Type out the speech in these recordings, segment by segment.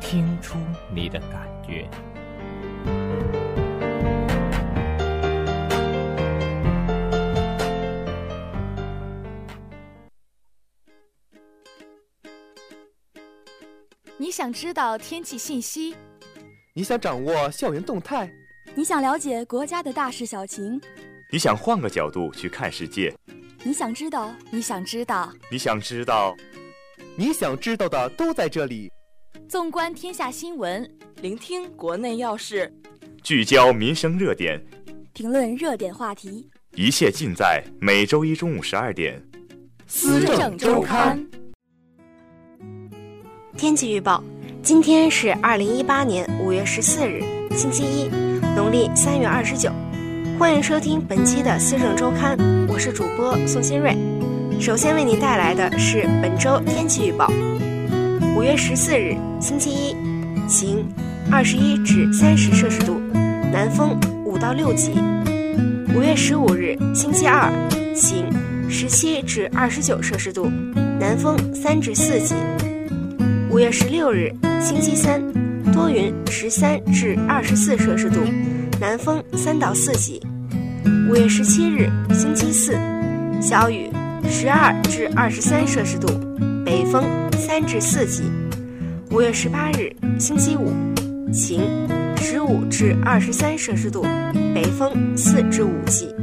听出你的感觉。你想知道天气信息，你想掌握校园动态，你想了解国家的大事小情，你想换个角度去看世界，你想知道？你想知道，你想知道？你想知道的都在这里。纵观天下新闻，聆听国内要事，聚焦民生热点，评论热点话题。一切尽在每周一中午十二点。思政周刊。天气预报：今天是二零一八年五月十四日，星期一，农历三月二十九。欢迎收听本期的《思政周刊》，我是主播宋新瑞。首先为您带来的是本周天气预报：五月十四日，星期一，晴，二十一至三十摄氏度，南风五到六级。五月十五日，星期二，晴，十七至二十九摄氏度，南风三至四级。五月十六日，星期三，多云，十三至二十四摄氏度，南风三到四级。五月十七日，星期四，小雨，十二至二十三摄氏度，北风三至四级。五月十八日，星期五，晴，十五至二十三摄氏度，北风四至五级。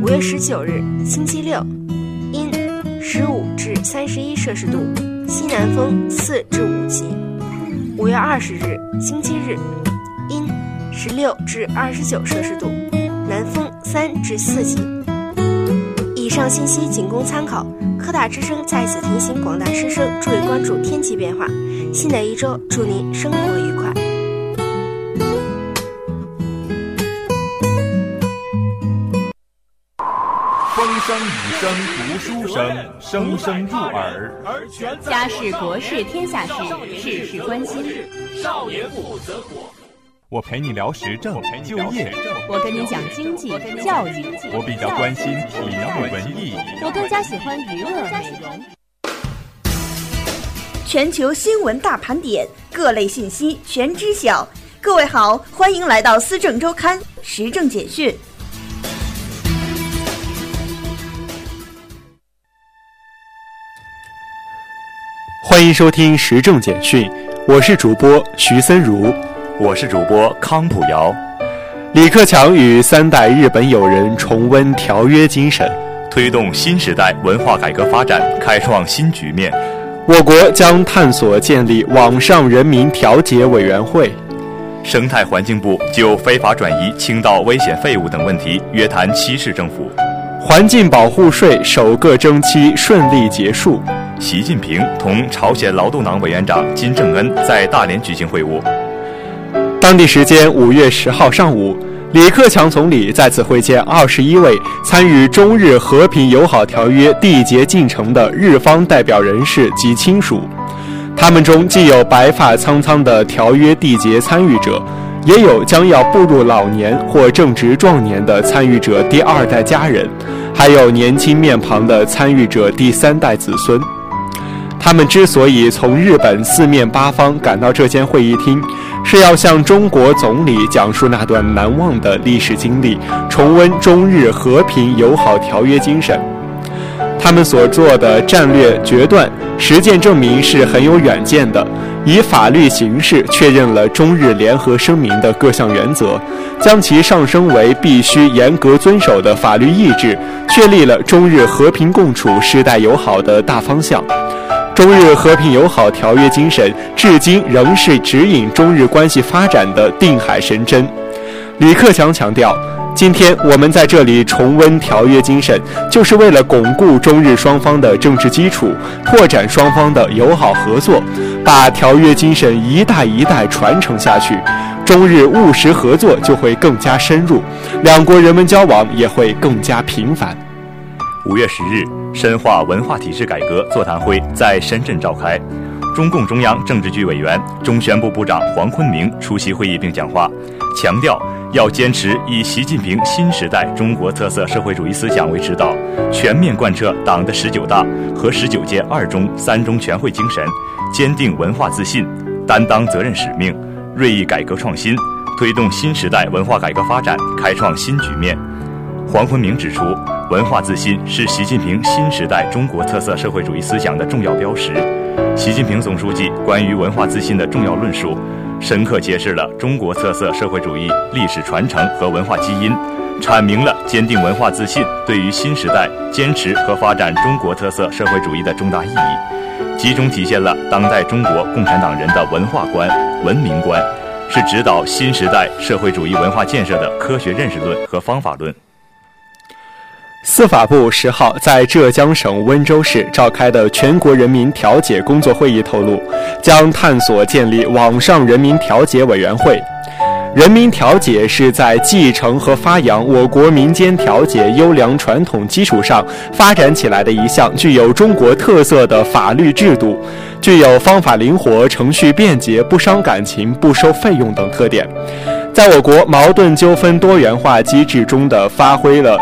五月十九日，星期六，阴，十五至三十一摄氏度。西南风四至五级。五月二十日，星期日，阴，十六至二十九摄氏度，南风三至四级。以上信息仅供参考。科大之声再次提醒广大师生注意关注天气变化。新的一周，祝您生活愉快。风声、雨声、读书声，声声入耳。家事国事天下事，事事关心。少年不择火。我陪你聊时政、就业。我跟你讲经济、教育。我比较关心体育、文艺。我更加喜欢娱乐美容。全球新闻大盘点，各类信息全知晓。各位好，欢迎来到《思政周刊》时政简讯。欢迎收听时政简讯，我是主播徐森如，我是主播康普瑶。李克强与三代日本友人重温条约精神，推动新时代文化改革发展，开创新局面。我国将探索建立网上人民调解委员会。生态环境部就非法转移倾倒危险废物等问题约谈七市政府。环境保护税首个征期顺利结束。习近平同朝鲜劳动党委员长金正恩在大连举行会晤。当地时间五月十号上午，李克强总理再次会见二十一位参与中日和平友好条约缔结进程的日方代表人士及亲属。他们中既有白发苍苍的条约缔结参与者，也有将要步入老年或正值壮年的参与者第二代家人，还有年轻面庞的参与者第三代子孙。他们之所以从日本四面八方赶到这间会议厅，是要向中国总理讲述那段难忘的历史经历，重温中日和平友好条约精神。他们所做的战略决断，实践证明是很有远见的，以法律形式确认了中日联合声明的各项原则，将其上升为必须严格遵守的法律意志，确立了中日和平共处、世代友好的大方向。中日和平友好条约精神至今仍是指引中日关系发展的定海神针。李克强强调，今天我们在这里重温条约精神，就是为了巩固中日双方的政治基础，拓展双方的友好合作，把条约精神一代一代传承下去，中日务实合作就会更加深入，两国人文交往也会更加频繁。五月十日，深化文化体制改革座谈会在深圳召开，中共中央政治局委员、中宣部部长黄坤明出席会议并讲话，强调。要坚持以习近平新时代中国特色社会主义思想为指导，全面贯彻党的十九大和十九届二中、三中全会精神，坚定文化自信，担当责任使命，锐意改革创新，推动新时代文化改革发展开创新局面。黄坤明指出，文化自信是习近平新时代中国特色社会主义思想的重要标识。习近平总书记关于文化自信的重要论述。深刻揭示了中国特色社会主义历史传承和文化基因，阐明了坚定文化自信对于新时代坚持和发展中国特色社会主义的重大意义，集中体现了当代中国共产党人的文化观、文明观，是指导新时代社会主义文化建设的科学认识论和方法论。司法部十号在浙江省温州市召开的全国人民调解工作会议透露，将探索建立网上人民调解委员会。人民调解是在继承和发扬我国民间调解优良传统基础上发展起来的一项具有中国特色的法律制度，具有方法灵活、程序便捷、不伤感情、不收费用等特点，在我国矛盾纠纷多元化机制中的发挥了。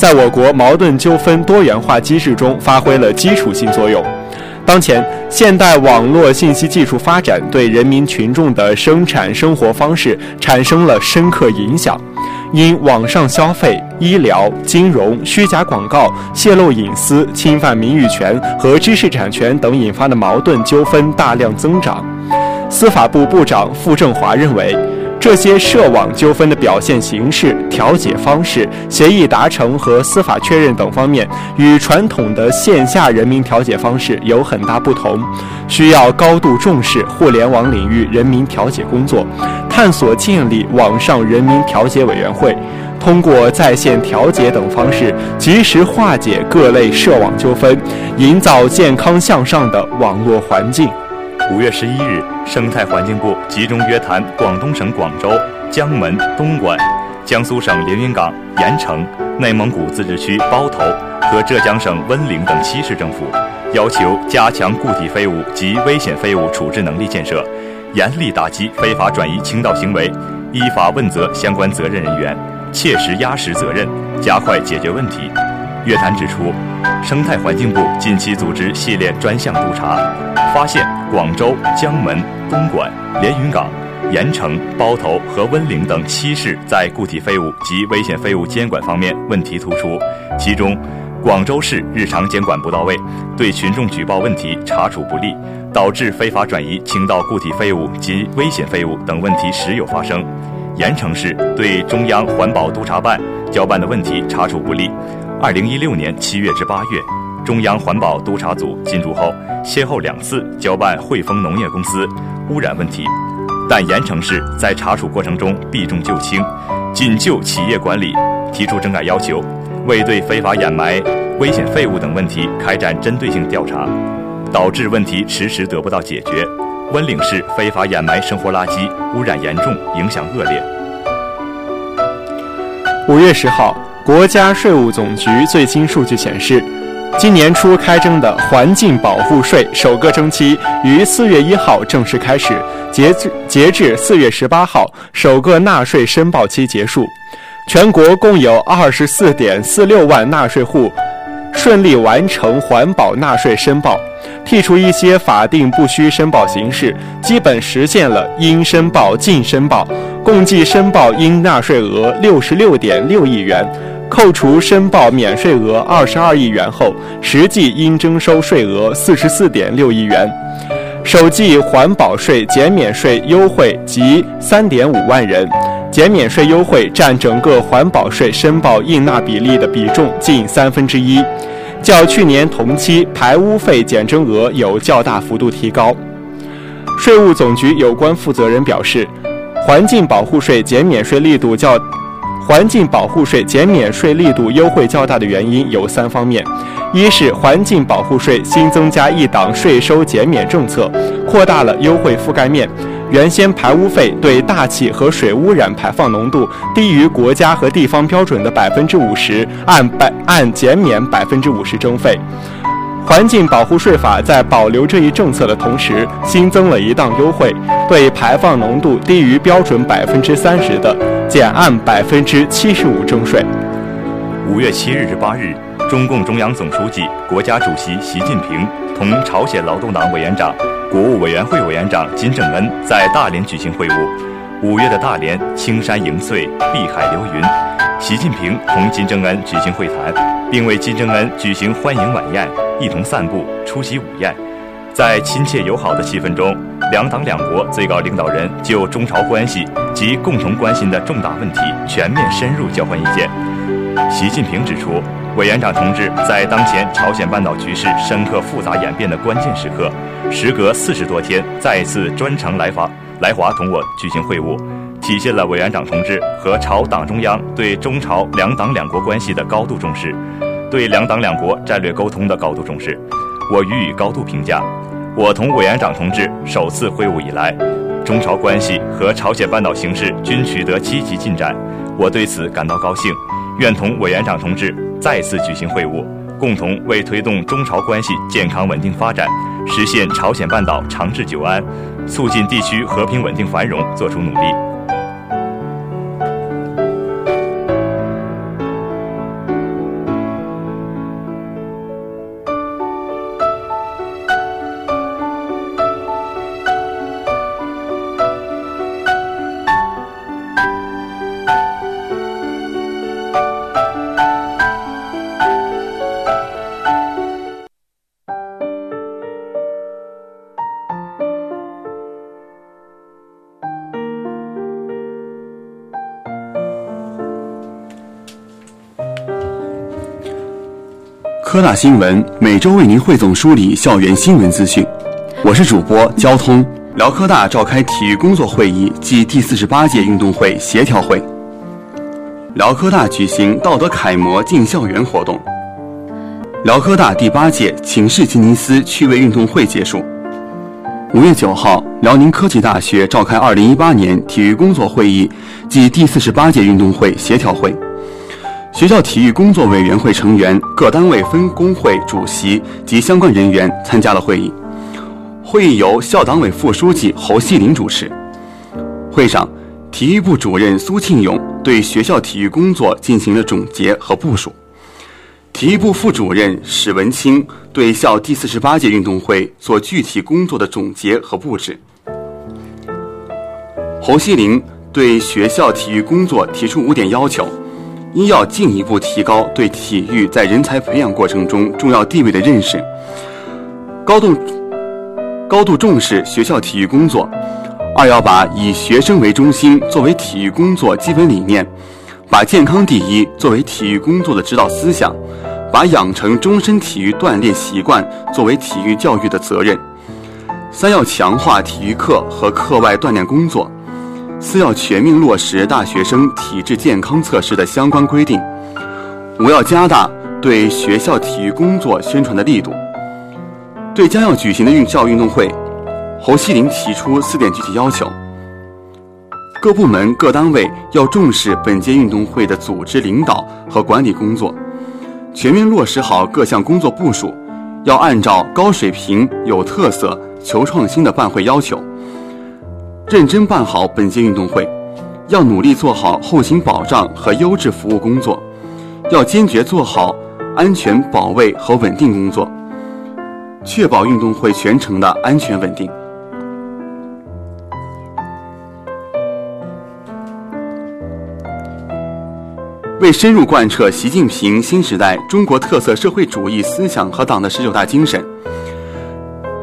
在我国矛盾纠纷多元化机制中发挥了基础性作用。当前，现代网络信息技术发展对人民群众的生产生活方式产生了深刻影响，因网上消费、医疗、金融、虚假广告、泄露隐私、侵犯名誉权和知识产权等引发的矛盾纠纷大量增长。司法部部长傅政华认为。这些涉网纠纷的表现形式、调解方式、协议达成和司法确认等方面，与传统的线下人民调解方式有很大不同，需要高度重视互联网领域人民调解工作，探索建立网上人民调解委员会，通过在线调解等方式，及时化解各类涉网纠纷，营造健康向上的网络环境。五月十一日，生态环境部集中约谈广东省广州、江门、东莞、江苏省连云港、盐城、内蒙古自治区包头和浙江省温岭等七市政府，要求加强固体废物及危险废物处置能力建设，严厉打击非法转移倾倒行为，依法问责相关责任人员，切实压实责任，加快解决问题。约谈指出，生态环境部近期组织系列专项督查，发现广州、江门、东莞、连云港、盐城、包头和温岭等七市在固体废物及危险废物监管方面问题突出。其中，广州市日常监管不到位，对群众举报问题查处不力，导致非法转移倾倒固体废物及危险废物等问题时有发生；盐城市对中央环保督察办交办的问题查处不力。二零一六年七月至八月，中央环保督察组进驻后，先后两次交办汇丰农业公司污染问题，但盐城市在查处过程中避重就轻，仅就企业管理提出整改要求，未对非法掩埋危险废物等问题开展针对性调查，导致问题迟迟得不到解决。温岭市非法掩埋生活垃圾，污染严重，影响恶劣。五月十号。国家税务总局最新数据显示，今年初开征的环境保护税首个征期于四月一号正式开始，截至截至四月十八号，首个纳税申报期结束。全国共有二十四点四六万纳税户顺利完成环保纳税申报，剔除一些法定不需申报形式，基本实现了应申报尽申报，共计申报应纳税额六十六点六亿元。扣除申报免税额二十二亿元后，实际应征收税额四十四点六亿元。首季环保税减免税优惠及三点五万人，减免税优惠占整个环保税申报应纳比例的比重近三分之一，较去年同期排污费减征额有较大幅度提高。税务总局有关负责人表示，环境保护税减免税力度较。环境保护税减免税力度优惠较大的原因有三方面：一是环境保护税新增加一档税收减免政策，扩大了优惠覆盖面。原先排污费对大气和水污染排放浓度低于国家和地方标准的百分之五十，按百按减免百分之五十征费。环境保护税法在保留这一政策的同时，新增了一档优惠，对排放浓度低于标准百分之三十的，减按百分之七十五征税。五月七日至八日，中共中央总书记、国家主席习近平同朝鲜劳动党委员长。国务委员会委员长金正恩在大连举行会晤。五月的大连，青山迎翠，碧海流云。习近平同金正恩举行会谈，并为金正恩举行欢迎晚宴，一同散步，出席午宴。在亲切友好的气氛中，两党两国最高领导人就中朝关系及共同关心的重大问题全面深入交换意见。习近平指出。委员长同志在当前朝鲜半岛局势深刻复杂演变的关键时刻，时隔四十多天再次专程来华来华同我举行会晤，体现了委员长同志和朝党中央对中朝两党两国关系的高度重视，对两党两国战略沟通的高度重视。我予以高度评价。我同委员长同志首次会晤以来，中朝关系和朝鲜半岛形势均取得积极进展，我对此感到高兴，愿同委员长同志。再次举行会晤，共同为推动中朝关系健康稳定发展，实现朝鲜半岛长治久安，促进地区和平稳定繁荣作出努力。大新闻每周为您汇总梳理校园新闻资讯，我是主播交通。辽科大召开体育工作会议暨第四十八届运动会协调会。辽科大举行道德楷模进校园活动。辽科大第八届寝室吉尼斯趣味运动会结束。五月九号，辽宁科技大学召开二零一八年体育工作会议暨第四十八届运动会协调会。学校体育工作委员会成员、各单位分工会主席及相关人员参加了会议。会议由校党委副书记侯锡林主持。会上，体育部主任苏庆勇对学校体育工作进行了总结和部署。体育部副主任史文清对校第四十八届运动会做具体工作的总结和布置。侯锡林对学校体育工作提出五点要求。一要进一步提高对体育在人才培养过程中重要地位的认识，高度高度重视学校体育工作；二要把以学生为中心作为体育工作基本理念，把健康第一作为体育工作的指导思想，把养成终身体育锻炼习惯作为体育教育的责任；三要强化体育课和课外锻炼工作。四要全面落实大学生体质健康测试的相关规定。五要加大对学校体育工作宣传的力度。对将要举行的运校运动会，侯锡林提出四点具体要求：各部门各单位要重视本届运动会的组织领导和管理工作，全面落实好各项工作部署，要按照高水平、有特色、求创新的办会要求。认真办好本届运动会，要努力做好后勤保障和优质服务工作，要坚决做好安全保卫和稳定工作，确保运动会全程的安全稳定。为深入贯彻习近平新时代中国特色社会主义思想和党的十九大精神。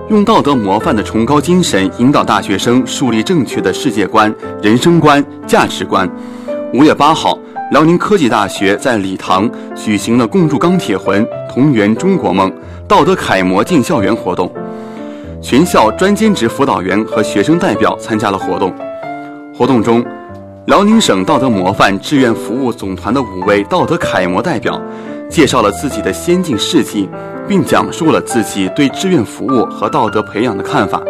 用道德模范的崇高精神引导大学生树立正确的世界观、人生观、价值观。五月八号，辽宁科技大学在礼堂举行了“共筑钢铁魂，同圆中国梦，道德楷模进校园”活动。全校专兼职辅导员和学生代表参加了活动。活动中，辽宁省道德模范志愿服务总团的五位道德楷模代表，介绍了自己的先进事迹，并讲述了自己对志愿服务和道德培养的看法。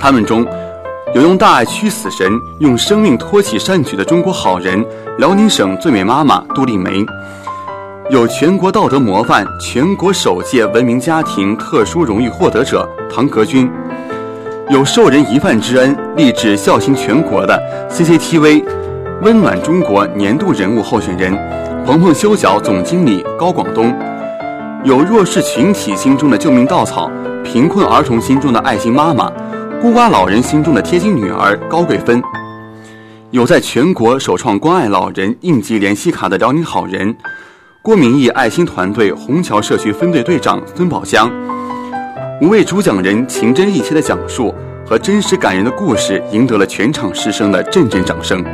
他们中有用大爱驱死神、用生命托起善举的中国好人——辽宁省最美妈妈杜丽梅；有全国道德模范、全国首届文明家庭特殊荣誉获得者唐格军。有受人一饭之恩、立志孝行全国的 CCTV“ 温暖中国”年度人物候选人，鹏鹏修脚总经理高广东；有弱势群体心中的救命稻草、贫困儿童心中的爱心妈妈、孤寡老人心中的贴心女儿高桂芬；有在全国首创关爱老人应急联系卡的辽宁好人，郭明义爱心团队虹桥社区分队队长孙宝江。五位主讲人情真意切的讲述和真实感人的故事，赢得了全场师生的阵阵掌声。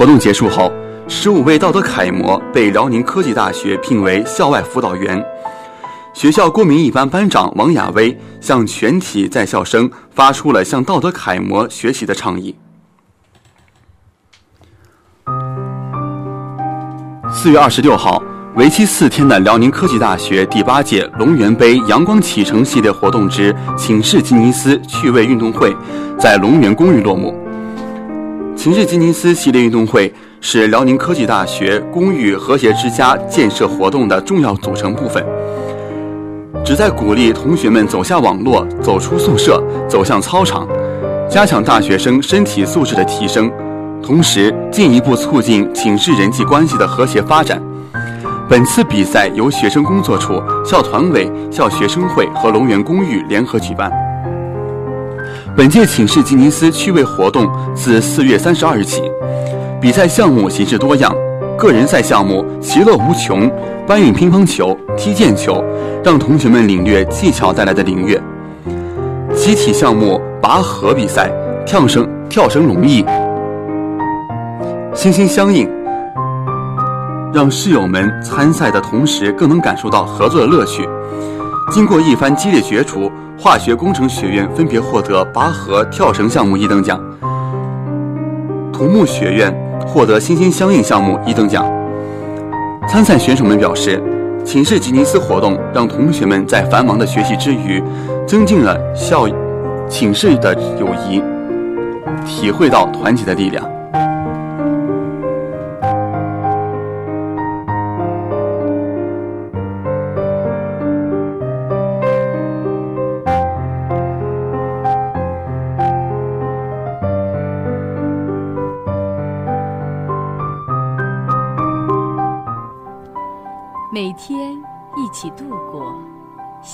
活动结束后，十五位道德楷模被辽宁科技大学聘为校外辅导员。学校郭明一班班长王亚威向全体在校生发出了向道德楷模学习的倡议。四月二十六号。为期四天的辽宁科技大学第八届龙源杯阳光启程系列活动之寝室吉尼斯趣味运动会，在龙源公寓落幕。寝室吉尼斯系列运动会是辽宁科技大学公寓和谐之家建设活动的重要组成部分，旨在鼓励同学们走下网络，走出宿舍，走向操场，加强大学生身体素质的提升，同时进一步促进寝室人际关系的和谐发展。本次比赛由学生工作处、校团委、校学生会和龙源公寓联合举办。本届寝室吉尼斯趣味活动自四月三十二日起，比赛项目形式多样，个人赛项目其乐无穷，搬运乒乓球、踢毽球，让同学们领略技巧带来的领略；集体项目拔河比赛、跳绳、跳绳龙翼，心心相印。让室友们参赛的同时，更能感受到合作的乐趣。经过一番激烈角逐，化学工程学院分别获得拔河、跳绳项目一等奖，土木学院获得心心相印项目一等奖。参赛选手们表示，寝室吉尼斯活动让同学们在繁忙的学习之余，增进了校寝室的友谊，体会到团结的力量。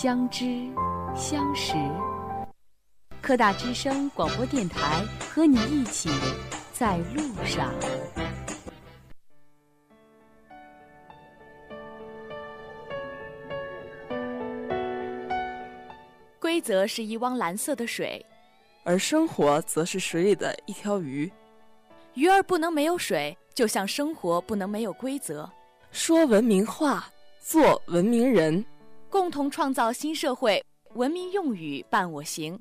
相知相识。科大之声广播电台和你一起在路上。规则是一汪蓝色的水，而生活则是水里的一条鱼。鱼儿不能没有水，就像生活不能没有规则。说文明话，做文明人，共同创造新社会。文明用语伴我行，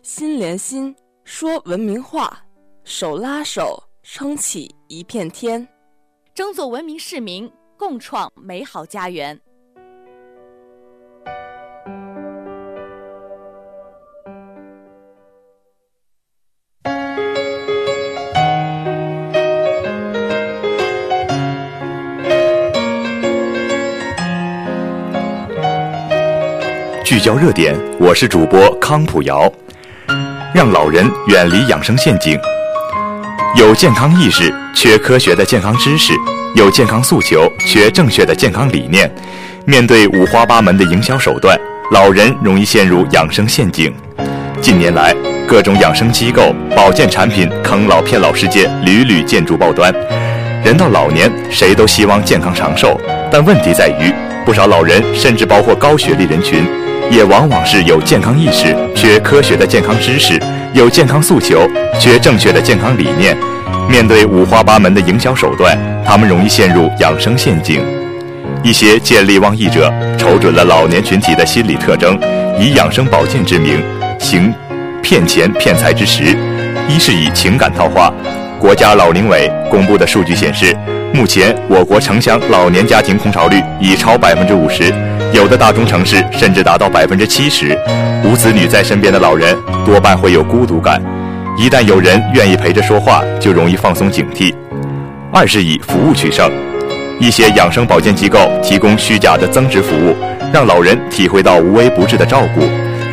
心连心，说文明话，手拉手，撑起一片天，争做文明市民，共创美好家园。聚焦热点，我是主播康普瑶。让老人远离养生陷阱。有健康意识，缺科学的健康知识；有健康诉求，缺正确的健康理念。面对五花八门的营销手段，老人容易陷入养生陷阱。近年来，各种养生机构、保健产品坑老骗老事件屡屡见诸报端。人到老年，谁都希望健康长寿，但问题在于，不少老人，甚至包括高学历人群。也往往是有健康意识，缺科学的健康知识；有健康诉求，缺正确的健康理念。面对五花八门的营销手段，他们容易陷入养生陷阱。一些见利忘义者瞅准了老年群体的心理特征，以养生保健之名，行骗钱骗财之实，一是以情感套话。国家老龄委公布的数据显示，目前我国城乡老年家庭空巢率已超百分之五十，有的大中城市甚至达到百分之七十。无子女在身边的老人多半会有孤独感，一旦有人愿意陪着说话，就容易放松警惕。二是以服务取胜，一些养生保健机构提供虚假的增值服务，让老人体会到无微不至的照顾，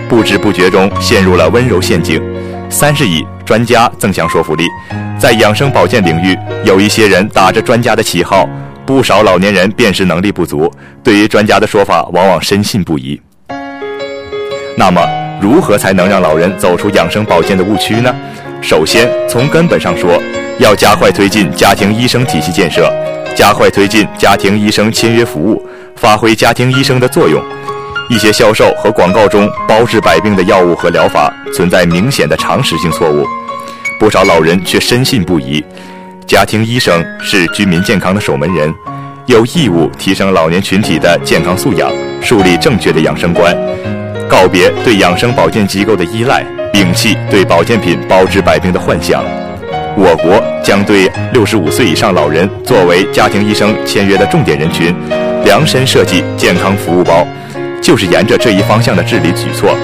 不知不觉中陷入了温柔陷阱。三是以专家增强说服力，在养生保健领域，有一些人打着专家的旗号，不少老年人辨识能力不足，对于专家的说法往往深信不疑。那么，如何才能让老人走出养生保健的误区呢？首先，从根本上说，要加快推进家庭医生体系建设，加快推进家庭医生签约服务，发挥家庭医生的作用。一些销售和广告中包治百病的药物和疗法存在明显的常识性错误，不少老人却深信不疑。家庭医生是居民健康的守门人，有义务提升老年群体的健康素养，树立正确的养生观，告别对养生保健机构的依赖，摒弃对保健品包治百病的幻想。我国将对六十五岁以上老人作为家庭医生签约的重点人群，量身设计健康服务包。就是沿着这一方向的治理举措，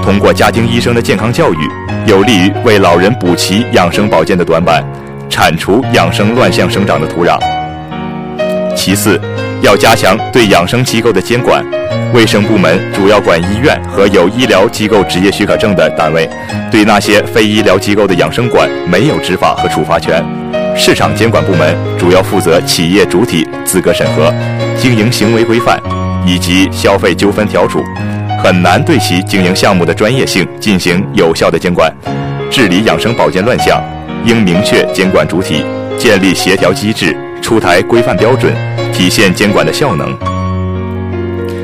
通过家庭医生的健康教育，有利于为老人补齐养生保健的短板，铲除养生乱象生长的土壤。其次，要加强对养生机构的监管，卫生部门主要管医院和有医疗机构执业许可证的单位，对那些非医疗机构的养生馆没有执法和处罚权。市场监管部门主要负责企业主体资格审核、经营行为规范。以及消费纠纷调处，很难对其经营项目的专业性进行有效的监管。治理养生保健乱象，应明确监管主体，建立协调机制，出台规范标准，体现监管的效能。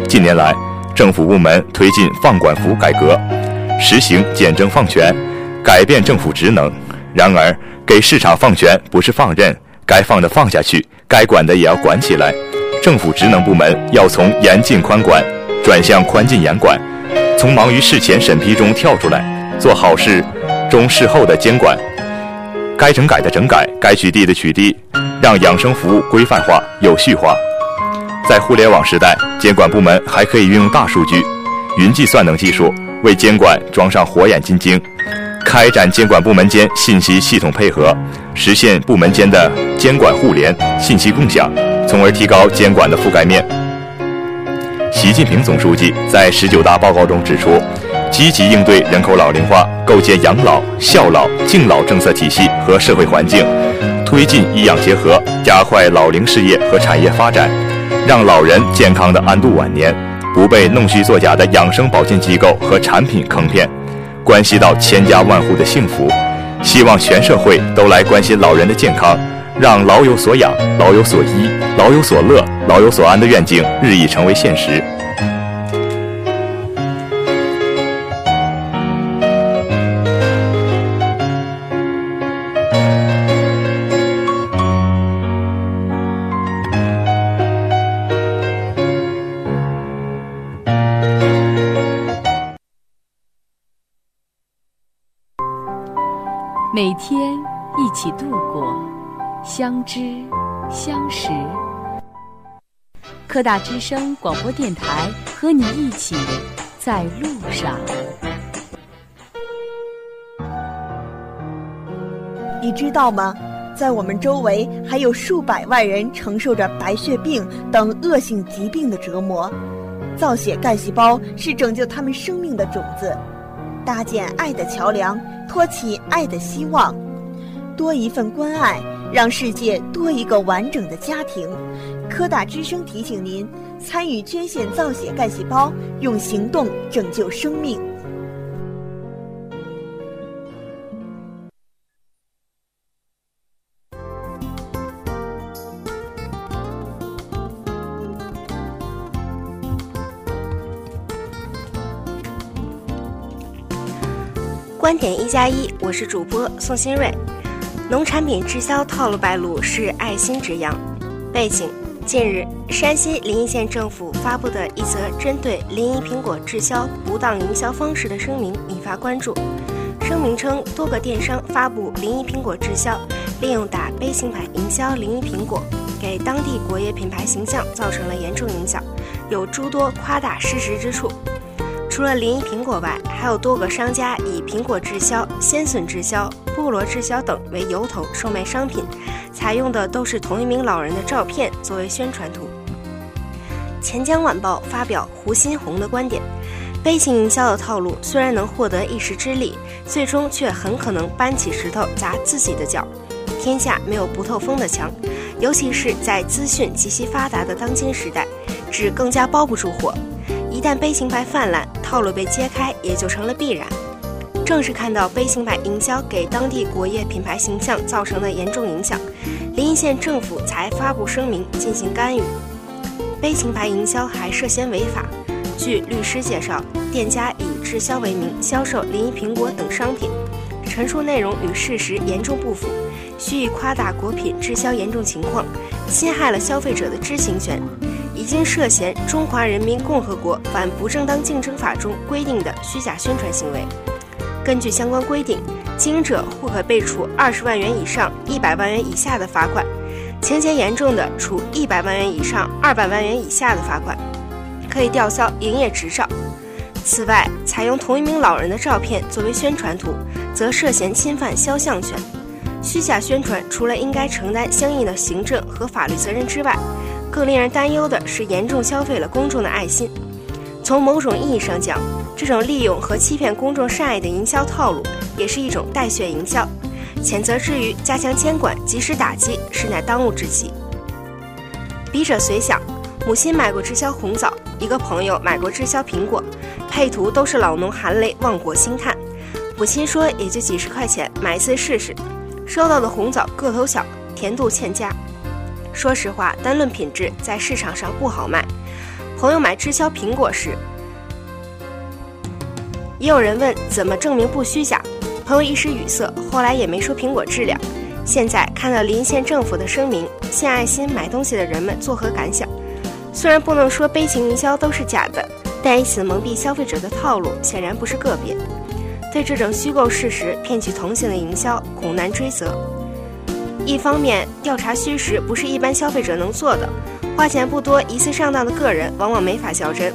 近年来，政府部门推进放管服改革，实行简政放权，改变政府职能。然而，给市场放权不是放任，该放的放下去，该管的也要管起来。政府职能部门要从严禁宽管转向宽进严管，从忙于事前审批中跳出来，做好事中事后的监管。该整改的整改，该取缔的取缔，让养生服务规范化、有序化。在互联网时代，监管部门还可以运用大数据、云计算等技术，为监管装上火眼金睛，开展监管部门间信息系统配合，实现部门间的监管互联、信息共享。从而提高监管的覆盖面。习近平总书记在十九大报告中指出，积极应对人口老龄化，构建养老、孝老、敬老政策体系和社会环境，推进医养结合，加快老龄事业和产业发展，让老人健康的安度晚年，不被弄虚作假的养生保健机构和产品坑骗，关系到千家万户的幸福。希望全社会都来关心老人的健康。让老有所养、老有所依、老有所乐、老有所安的愿景日益成为现实。每天一起度过。相知，相识。科大之声广播电台和你一起在路上。你知道吗？在我们周围还有数百万人承受着白血病等恶性疾病的折磨。造血干细胞是拯救他们生命的种子，搭建爱的桥梁，托起爱的希望，多一份关爱。让世界多一个完整的家庭。科大之声提醒您：参与捐献造血干细胞，用行动拯救生命。观点一加一，我是主播宋新瑞。农产品滞销套路败露是爱心之殃。背景：近日，山西临沂县政府发布的一则针对临沂苹果滞销不当营销方式的声明引发关注。声明称，多个电商发布临沂苹果滞销，利用打悲情牌营销临沂苹果，给当地国业品牌形象造成了严重影响，有诸多夸大事实之处。除了临沂苹果外，还有多个商家以苹果滞销、鲜笋滞销、菠萝滞销等为由头售卖商品，采用的都是同一名老人的照片作为宣传图。钱江晚报发表胡新红的观点：悲情营销的套路虽然能获得一时之利，最终却很可能搬起石头砸自己的脚。天下没有不透风的墙，尤其是在资讯极其发达的当今时代，纸更加包不住火。一旦悲情牌泛滥，套路被揭开，也就成了必然。正是看到悲情牌营销给当地国业品牌形象造成的严重影响，临沂县政府才发布声明进行干预。悲情牌营销还涉嫌违法。据律师介绍，店家以滞销为名销售临沂苹果等商品，陈述内容与事实严重不符，蓄意夸大果品滞销严重情况，侵害了消费者的知情权，已经涉嫌《中华人民共和国反不正当竞争法》中规定的虚假宣传行为。根据相关规定，经营者或可被处二十万元以上一百万元以下的罚款。情节严重的，处一百万元以上二百万元以下的罚款，可以吊销营业执照。此外，采用同一名老人的照片作为宣传图，则涉嫌侵犯肖像权。虚假宣传除了应该承担相应的行政和法律责任之外，更令人担忧的是严重消费了公众的爱心。从某种意义上讲，这种利用和欺骗公众善意的营销套路，也是一种带血营销。谴责之余，加强监管，及时打击，实乃当务之急。笔者随想，母亲买过滞销红枣，一个朋友买过滞销苹果，配图都是老农含泪望国兴叹。母亲说，也就几十块钱，买一次试试。收到的红枣个头小，甜度欠佳。说实话，单论品质，在市场上不好卖。朋友买滞销苹果时，也有人问怎么证明不虚假。朋友一时语塞，后来也没说苹果质量。现在看到临县政府的声明，献爱心买东西的人们作何感想？虽然不能说悲情营销都是假的，但以此蒙蔽消费者的套路显然不是个别。对这种虚构事实、骗取同情的营销，恐难追责。一方面，调查虚实不是一般消费者能做的，花钱不多、疑似上当的个人往往没法较真；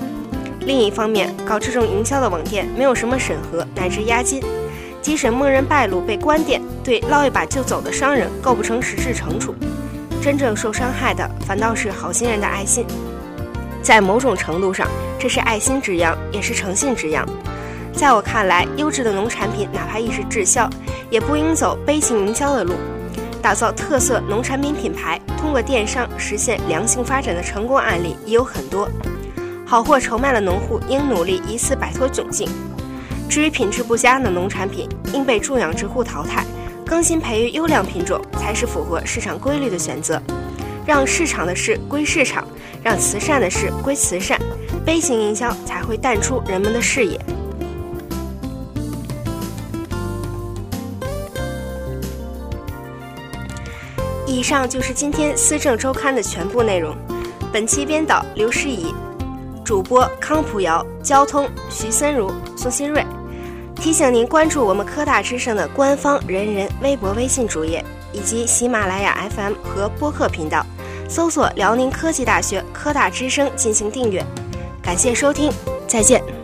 另一方面，搞这种营销的网店没有什么审核乃至押金。即使默认败露被关店，对捞一把就走的商人构不成实质惩处，真正受伤害的反倒是好心人的爱心。在某种程度上，这是爱心之殃，也是诚信之殃。在我看来，优质的农产品哪怕一时滞销，也不应走悲情营销的路。打造特色农产品品牌，通过电商实现良性发展的成功案例也有很多。好货愁卖的农户应努力一次摆脱窘境。至于品质不佳的农产品，应被种养殖户淘汰，更新培育优良品种才是符合市场规律的选择。让市场的事归市场，让慈善的事归慈善，悲情营销才会淡出人们的视野。以上就是今天《思政周刊》的全部内容。本期编导刘诗怡，主播康普瑶，交通徐森如、宋新瑞。提醒您关注我们科大之声的官方人人微博、微信主页，以及喜马拉雅 FM 和播客频道，搜索辽宁科技大学科大之声进行订阅。感谢收听，再见。